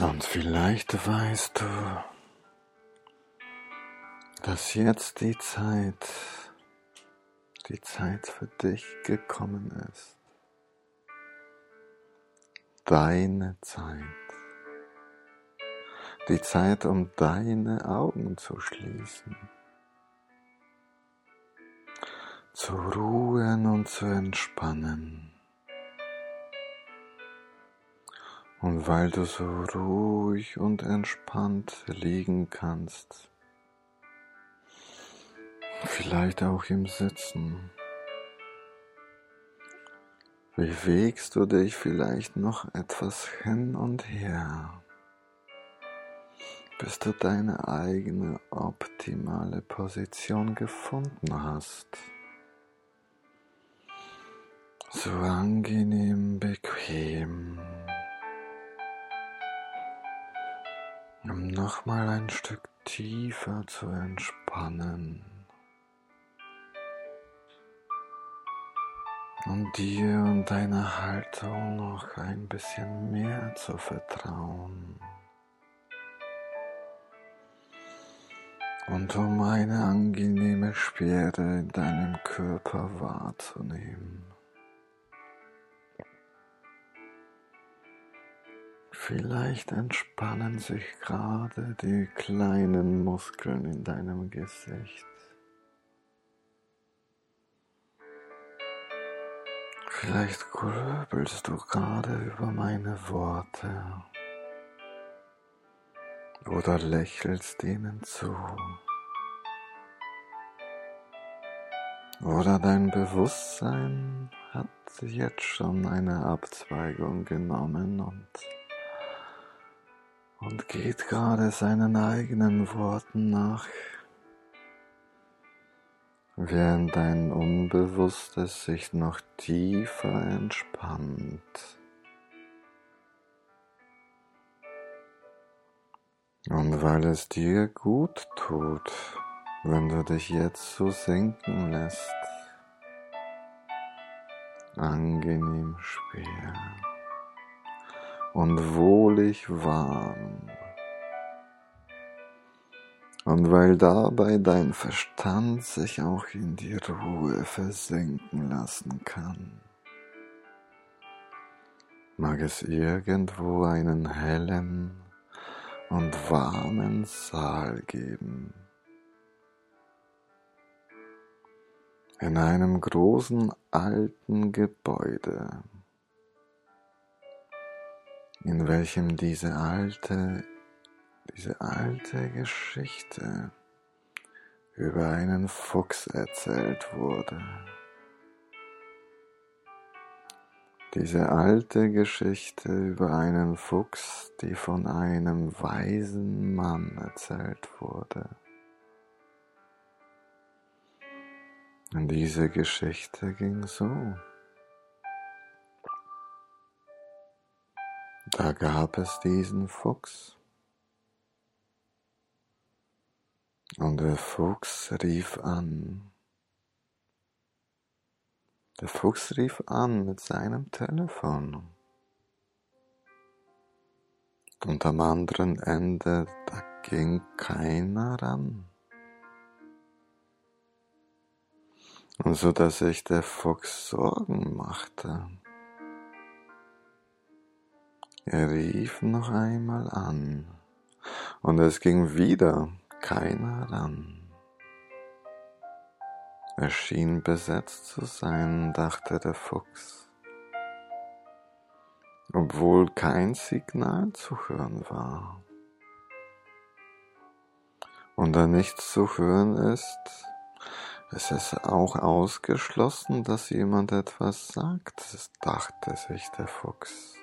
Und vielleicht weißt du, dass jetzt die Zeit, die Zeit für dich gekommen ist. Deine Zeit. Die Zeit, um deine Augen zu schließen. Zu ruhen und zu entspannen. Und weil du so ruhig und entspannt liegen kannst, vielleicht auch im Sitzen, bewegst du dich vielleicht noch etwas hin und her, bis du deine eigene optimale Position gefunden hast. So angenehm bequem. Um nochmal ein Stück tiefer zu entspannen und dir und deiner Haltung noch ein bisschen mehr zu vertrauen. Und um eine angenehme Schwere in deinem Körper wahrzunehmen. Vielleicht entspannen sich gerade die kleinen Muskeln in deinem Gesicht. Vielleicht grübelst du gerade über meine Worte oder lächelst ihnen zu. Oder dein Bewusstsein hat jetzt schon eine Abzweigung genommen und und geht gerade seinen eigenen Worten nach, während dein Unbewusstes sich noch tiefer entspannt. Und weil es dir gut tut, wenn du dich jetzt so senken lässt, angenehm schwer und wohlig warm. Und weil dabei dein Verstand sich auch in die Ruhe versenken lassen kann, mag es irgendwo einen hellen und warmen Saal geben. In einem großen alten Gebäude in welchem diese alte, diese alte Geschichte über einen Fuchs erzählt wurde. Diese alte Geschichte über einen Fuchs, die von einem weisen Mann erzählt wurde. Und diese Geschichte ging so. Da gab es diesen Fuchs. Und der Fuchs rief an. Der Fuchs rief an mit seinem Telefon. Und am anderen Ende, da ging keiner ran. Und so dass sich der Fuchs Sorgen machte. Er rief noch einmal an, und es ging wieder keiner ran. Er schien besetzt zu sein, dachte der Fuchs, obwohl kein Signal zu hören war. Und da nichts zu hören ist, ist es auch ausgeschlossen, dass jemand etwas sagt, dachte sich der Fuchs.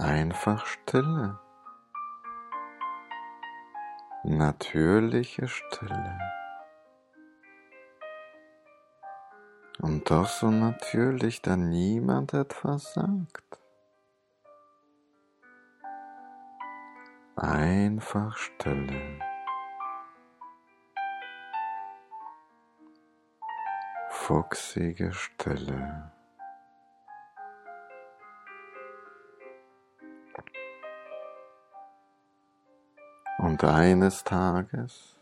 Einfach Stille. Natürliche Stille. Und doch so natürlich, da niemand etwas sagt. Einfach Stille. Fuchsige Stille. Und eines Tages,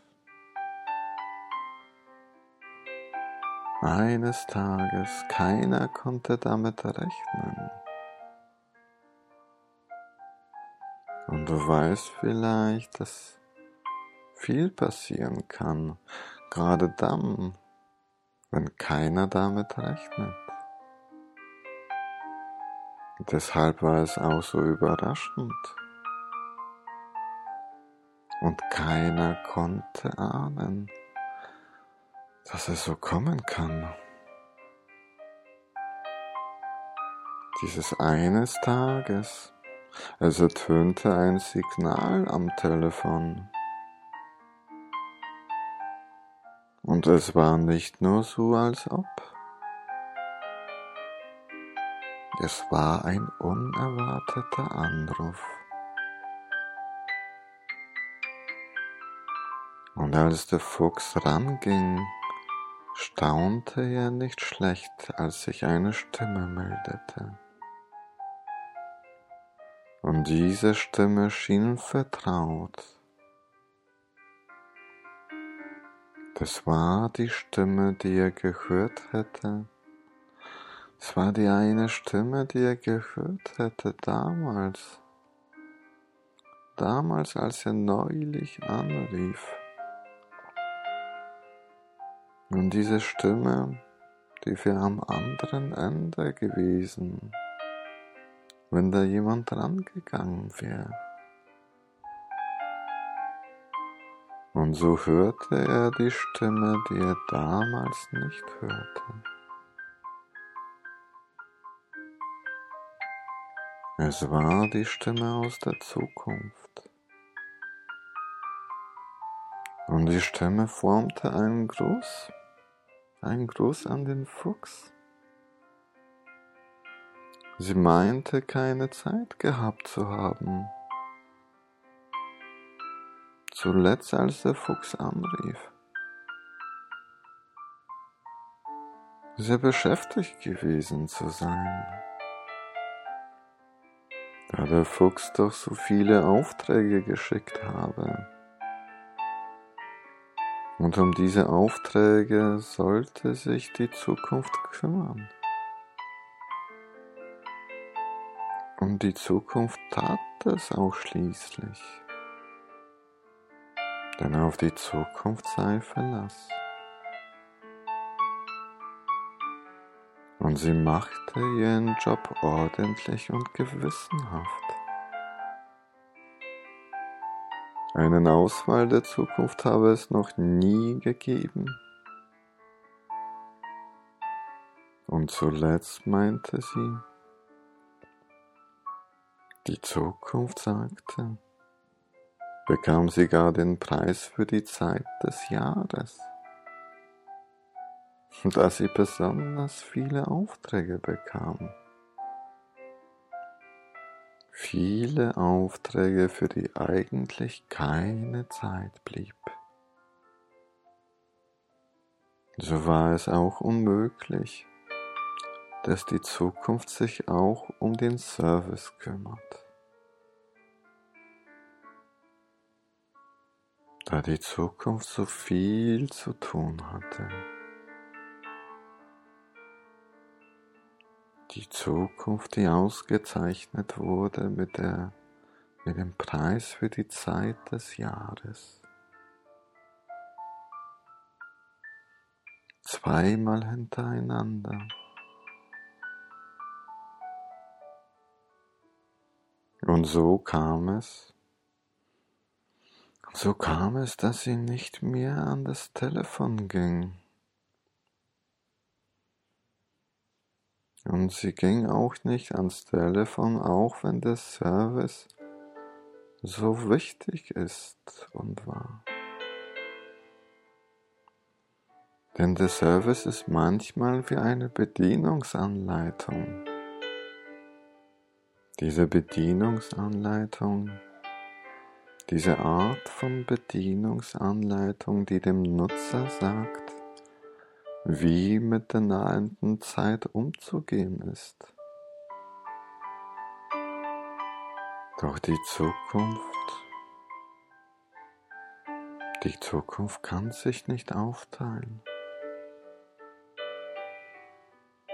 eines Tages, keiner konnte damit rechnen. Und du weißt vielleicht, dass viel passieren kann, gerade dann, wenn keiner damit rechnet. Deshalb war es auch so überraschend. Und keiner konnte ahnen, dass es so kommen kann. Dieses eines Tages, es ertönte ein Signal am Telefon. Und es war nicht nur so, als ob. Es war ein unerwarteter Anruf. Und als der Fuchs ranging, staunte er nicht schlecht, als sich eine Stimme meldete. Und diese Stimme schien vertraut. Das war die Stimme, die er gehört hätte. Es war die eine Stimme, die er gehört hätte damals. Damals, als er neulich anrief. Und diese Stimme, die wäre am anderen Ende gewesen, wenn da jemand rangegangen wäre. Und so hörte er die Stimme, die er damals nicht hörte. Es war die Stimme aus der Zukunft. Und die Stimme formte einen Gruß ein Gruß an den Fuchs. Sie meinte keine Zeit gehabt zu haben. Zuletzt als der Fuchs anrief. Sehr beschäftigt gewesen zu sein. Da der Fuchs doch so viele Aufträge geschickt habe. Und um diese Aufträge sollte sich die Zukunft kümmern. Und die Zukunft tat es auch schließlich. Denn auf die Zukunft sei Verlass. Und sie machte ihren Job ordentlich und gewissenhaft. Einen Auswahl der Zukunft habe es noch nie gegeben. Und zuletzt meinte sie, die Zukunft sagte, bekam sie gar den Preis für die Zeit des Jahres, da sie besonders viele Aufträge bekam viele Aufträge, für die eigentlich keine Zeit blieb. So war es auch unmöglich, dass die Zukunft sich auch um den Service kümmert. Da die Zukunft so viel zu tun hatte. Die Zukunft, die ausgezeichnet wurde mit, der, mit dem Preis für die Zeit des Jahres. Zweimal hintereinander. Und so kam es, so kam es, dass sie nicht mehr an das Telefon ging. Und sie ging auch nicht ans Telefon, auch wenn der Service so wichtig ist und war. Denn der Service ist manchmal wie eine Bedienungsanleitung. Diese Bedienungsanleitung, diese Art von Bedienungsanleitung, die dem Nutzer sagt, wie mit der nahenden Zeit umzugehen ist. Doch die Zukunft, Die Zukunft kann sich nicht aufteilen.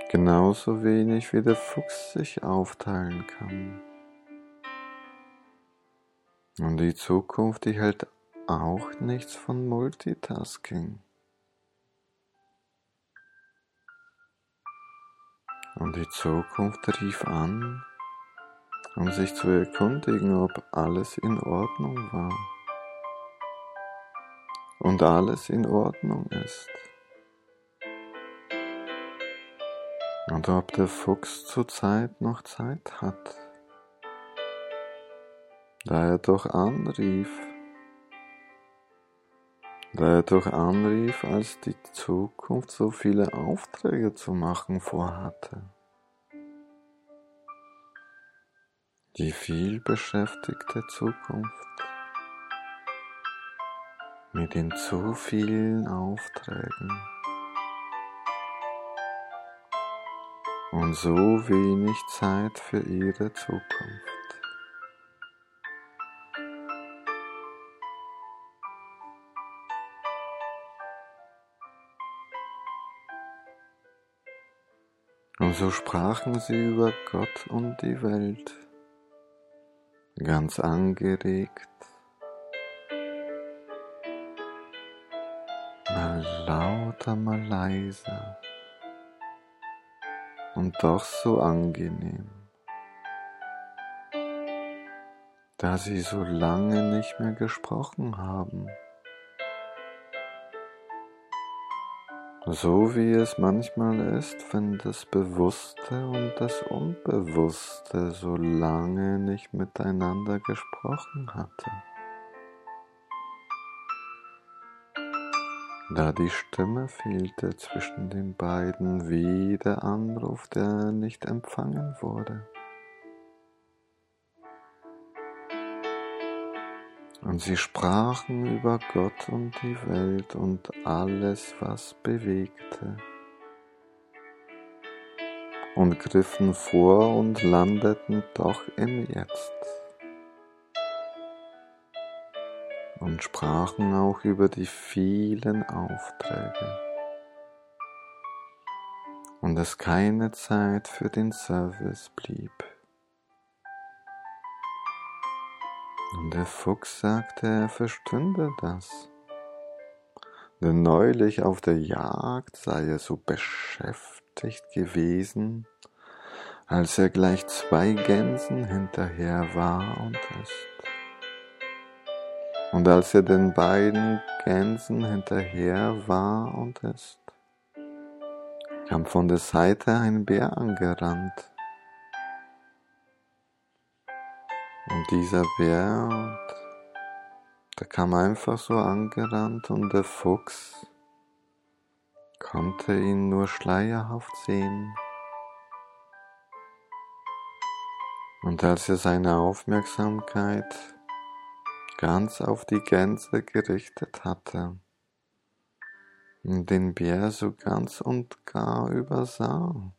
Genauso wenig wie der Fuchs sich aufteilen kann. Und die Zukunft, die hält auch nichts von Multitasking. Und die Zukunft rief an, um sich zu erkundigen, ob alles in Ordnung war. Und alles in Ordnung ist. Und ob der Fuchs zurzeit noch Zeit hat, da er doch anrief, da er doch anrief, als die Zukunft so viele Aufträge zu machen vorhatte. Die vielbeschäftigte Zukunft mit den zu vielen Aufträgen und so wenig Zeit für ihre Zukunft. Und so sprachen sie über Gott und die Welt, ganz angeregt, mal lauter, mal leiser. Und doch so angenehm, da sie so lange nicht mehr gesprochen haben. So wie es manchmal ist, wenn das Bewusste und das Unbewusste so lange nicht miteinander gesprochen hatte. Da die Stimme fehlte zwischen den beiden wie der Anruf, der nicht empfangen wurde. Und sie sprachen über Gott und die Welt und alles, was bewegte, und griffen vor und landeten doch im Jetzt. Und sprachen auch über die vielen Aufträge und es keine Zeit für den Service blieb. Der Fuchs sagte, er verstünde das. Denn neulich auf der Jagd sei er so beschäftigt gewesen, als er gleich zwei Gänsen hinterher war und ist. Und als er den beiden Gänsen hinterher war und ist, kam von der Seite ein Bär angerannt Und dieser Bär, und der kam einfach so angerannt und der Fuchs konnte ihn nur schleierhaft sehen. Und als er seine Aufmerksamkeit ganz auf die Gänse gerichtet hatte und den Bär so ganz und gar übersah,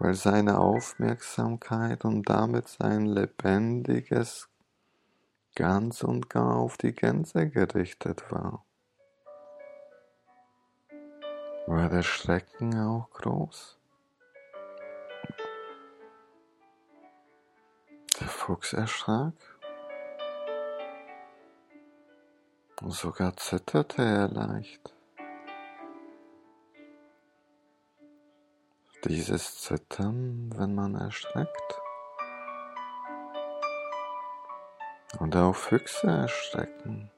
weil seine Aufmerksamkeit und damit sein lebendiges ganz und gar auf die Gänse gerichtet war, war der Schrecken auch groß. Der Fuchs erschrak. Und sogar zitterte er leicht. Dieses Zittern, wenn man erschreckt. Und auch Füchse erschrecken.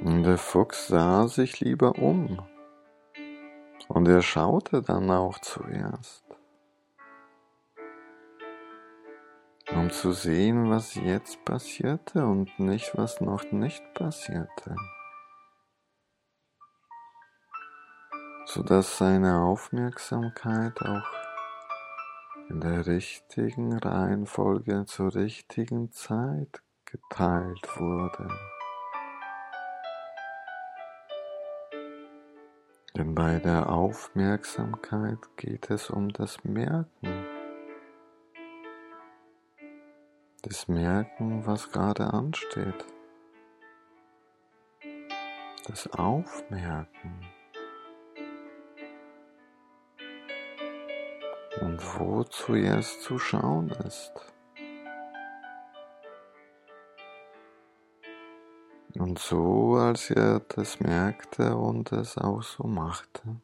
Und der Fuchs sah sich lieber um. Und er schaute dann auch zuerst, um zu sehen, was jetzt passierte und nicht, was noch nicht passierte. Sodass seine Aufmerksamkeit auch in der richtigen Reihenfolge zur richtigen Zeit geteilt wurde. Denn bei der Aufmerksamkeit geht es um das Merken. das Merken, was gerade ansteht, das Aufmerken und wo zuerst zu schauen ist. Und so, als er das merkte und es auch so machte,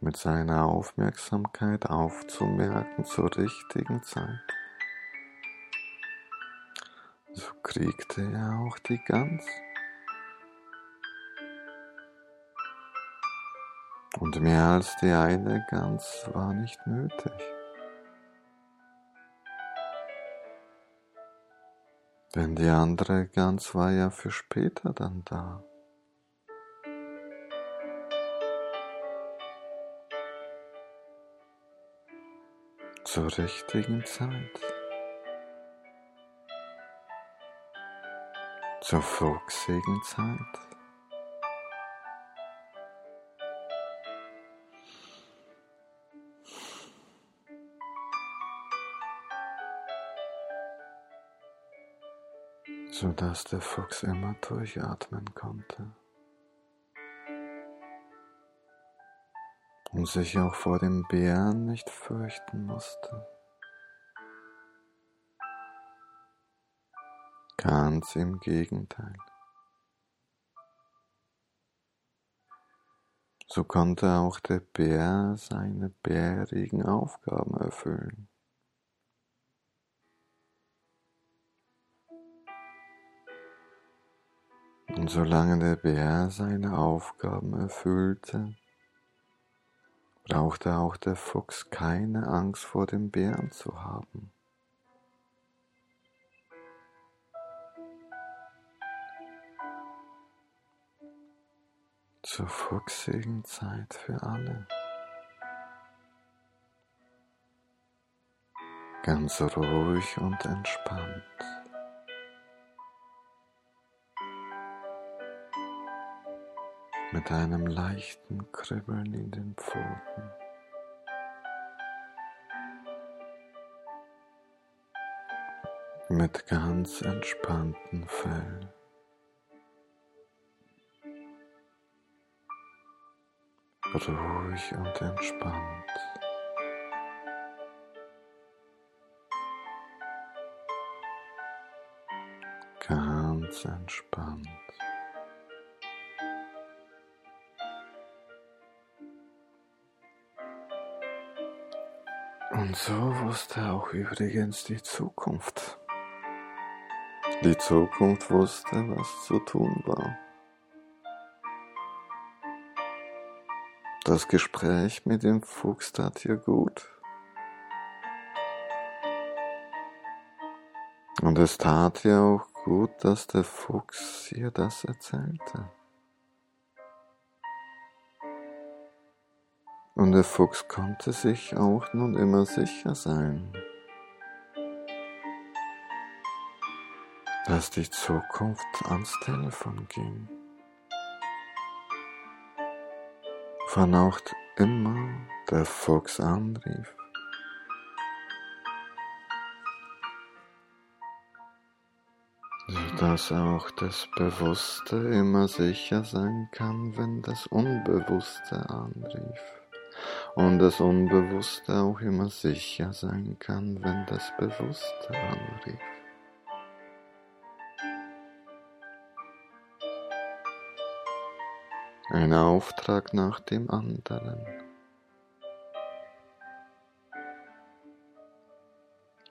mit seiner Aufmerksamkeit aufzumerken zur richtigen Zeit, so kriegte er auch die Gans. Und mehr als die eine Gans war nicht nötig. Denn die andere Gans war ja für später dann da. Zur richtigen Zeit. Zur fuchsigen Zeit. Sodass der Fuchs immer durchatmen konnte und sich auch vor dem Bären nicht fürchten musste. Ganz im Gegenteil. So konnte auch der Bär seine bärigen Aufgaben erfüllen. Solange der Bär seine Aufgaben erfüllte, brauchte auch der Fuchs keine Angst vor dem Bären zu haben. Zur fuchsigen Zeit für alle. Ganz ruhig und entspannt. Mit einem leichten Kribbeln in den Pfoten. Mit ganz entspannten Fell. Ruhig und entspannt. Ganz entspannt. So wusste auch übrigens die Zukunft. Die Zukunft wusste, was zu tun war. Das Gespräch mit dem Fuchs tat ihr gut. Und es tat ihr auch gut, dass der Fuchs ihr das erzählte. Und der Fuchs konnte sich auch nun immer sicher sein, dass die Zukunft ans Telefon ging. Wann auch immer der Fuchs anrief. sodass auch das Bewusste immer sicher sein kann, wenn das Unbewusste anrief und das Unbewusste auch immer sicher sein kann, wenn das Bewusste anrief. Ein Auftrag nach dem anderen.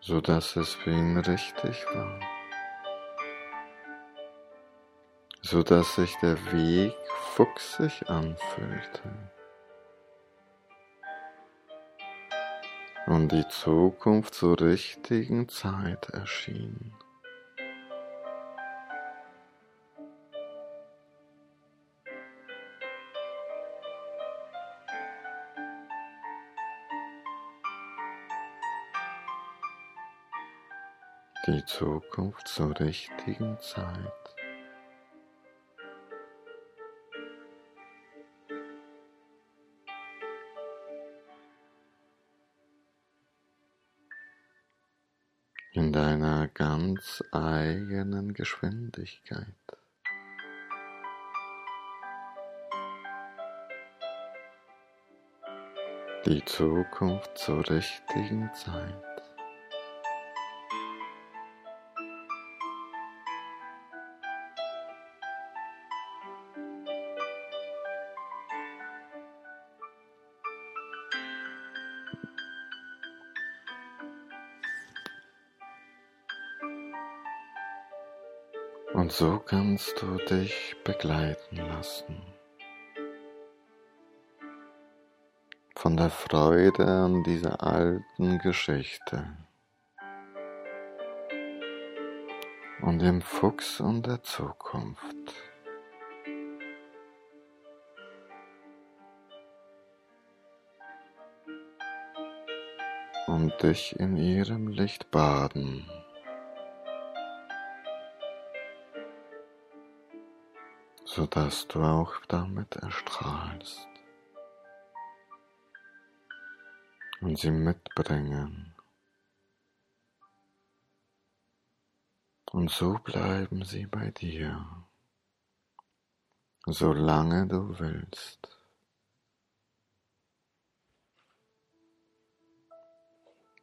so dass es für ihn richtig war, so dass sich der Weg fuchsig anfühlte. Und die Zukunft zur richtigen Zeit erschien. Die Zukunft zur richtigen Zeit. Ganz eigenen Geschwindigkeit. Die Zukunft zur richtigen Zeit. Und so kannst du dich begleiten lassen. Von der Freude an dieser alten Geschichte. Und dem Fuchs und der Zukunft. Und dich in ihrem Licht baden. Sodass du auch damit erstrahlst und sie mitbringen. Und so bleiben sie bei dir, solange du willst.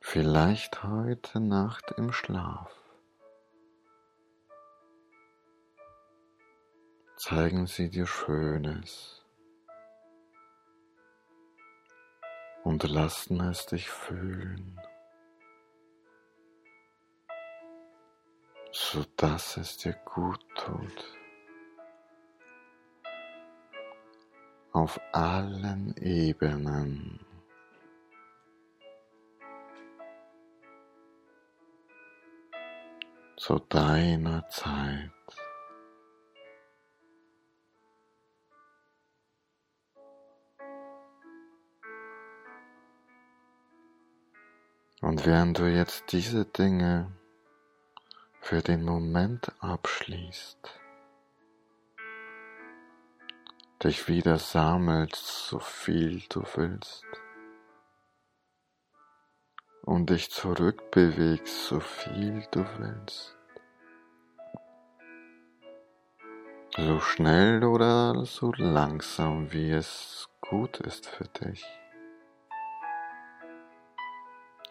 Vielleicht heute Nacht im Schlaf. Zeigen sie dir Schönes und lassen es dich fühlen, sodass es dir gut tut. Auf allen Ebenen. Zu deiner Zeit. Und während du jetzt diese Dinge für den Moment abschließt, dich wieder sammelst, so viel du willst, und dich zurückbewegst, so viel du willst, so schnell oder so langsam, wie es gut ist für dich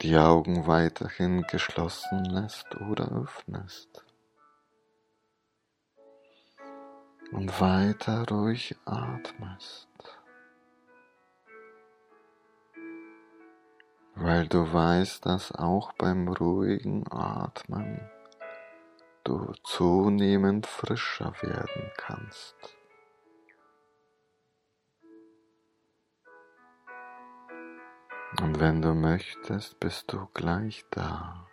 die Augen weiterhin geschlossen lässt oder öffnest. Und weiter ruhig atmest. Weil du weißt, dass auch beim ruhigen Atmen du zunehmend frischer werden kannst. Und wenn du möchtest, bist du gleich da.